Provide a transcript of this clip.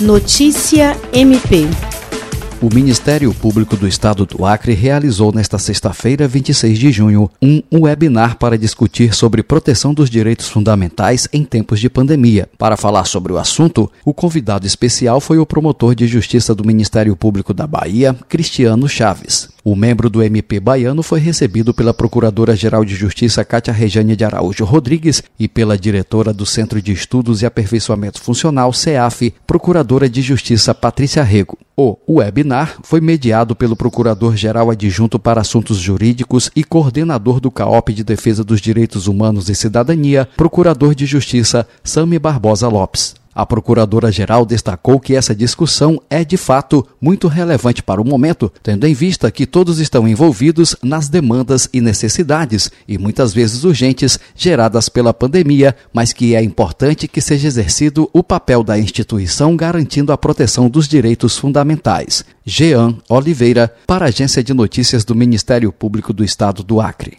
Notícia MP. O Ministério Público do Estado do Acre realizou nesta sexta-feira, 26 de junho, um webinar para discutir sobre proteção dos direitos fundamentais em tempos de pandemia. Para falar sobre o assunto, o convidado especial foi o promotor de justiça do Ministério Público da Bahia, Cristiano Chaves. O membro do MP baiano foi recebido pela Procuradora-Geral de Justiça Cátia Rejane de Araújo Rodrigues e pela diretora do Centro de Estudos e Aperfeiçoamento Funcional, CEAF, Procuradora de Justiça Patrícia Rego. O webinar foi mediado pelo Procurador-Geral Adjunto para Assuntos Jurídicos e coordenador do CAOP de Defesa dos Direitos Humanos e Cidadania, Procurador de Justiça Sami Barbosa Lopes. A Procuradora-Geral destacou que essa discussão é, de fato, muito relevante para o momento, tendo em vista que todos estão envolvidos nas demandas e necessidades, e muitas vezes urgentes, geradas pela pandemia, mas que é importante que seja exercido o papel da instituição garantindo a proteção dos direitos fundamentais. Jean Oliveira, para a Agência de Notícias do Ministério Público do Estado do Acre.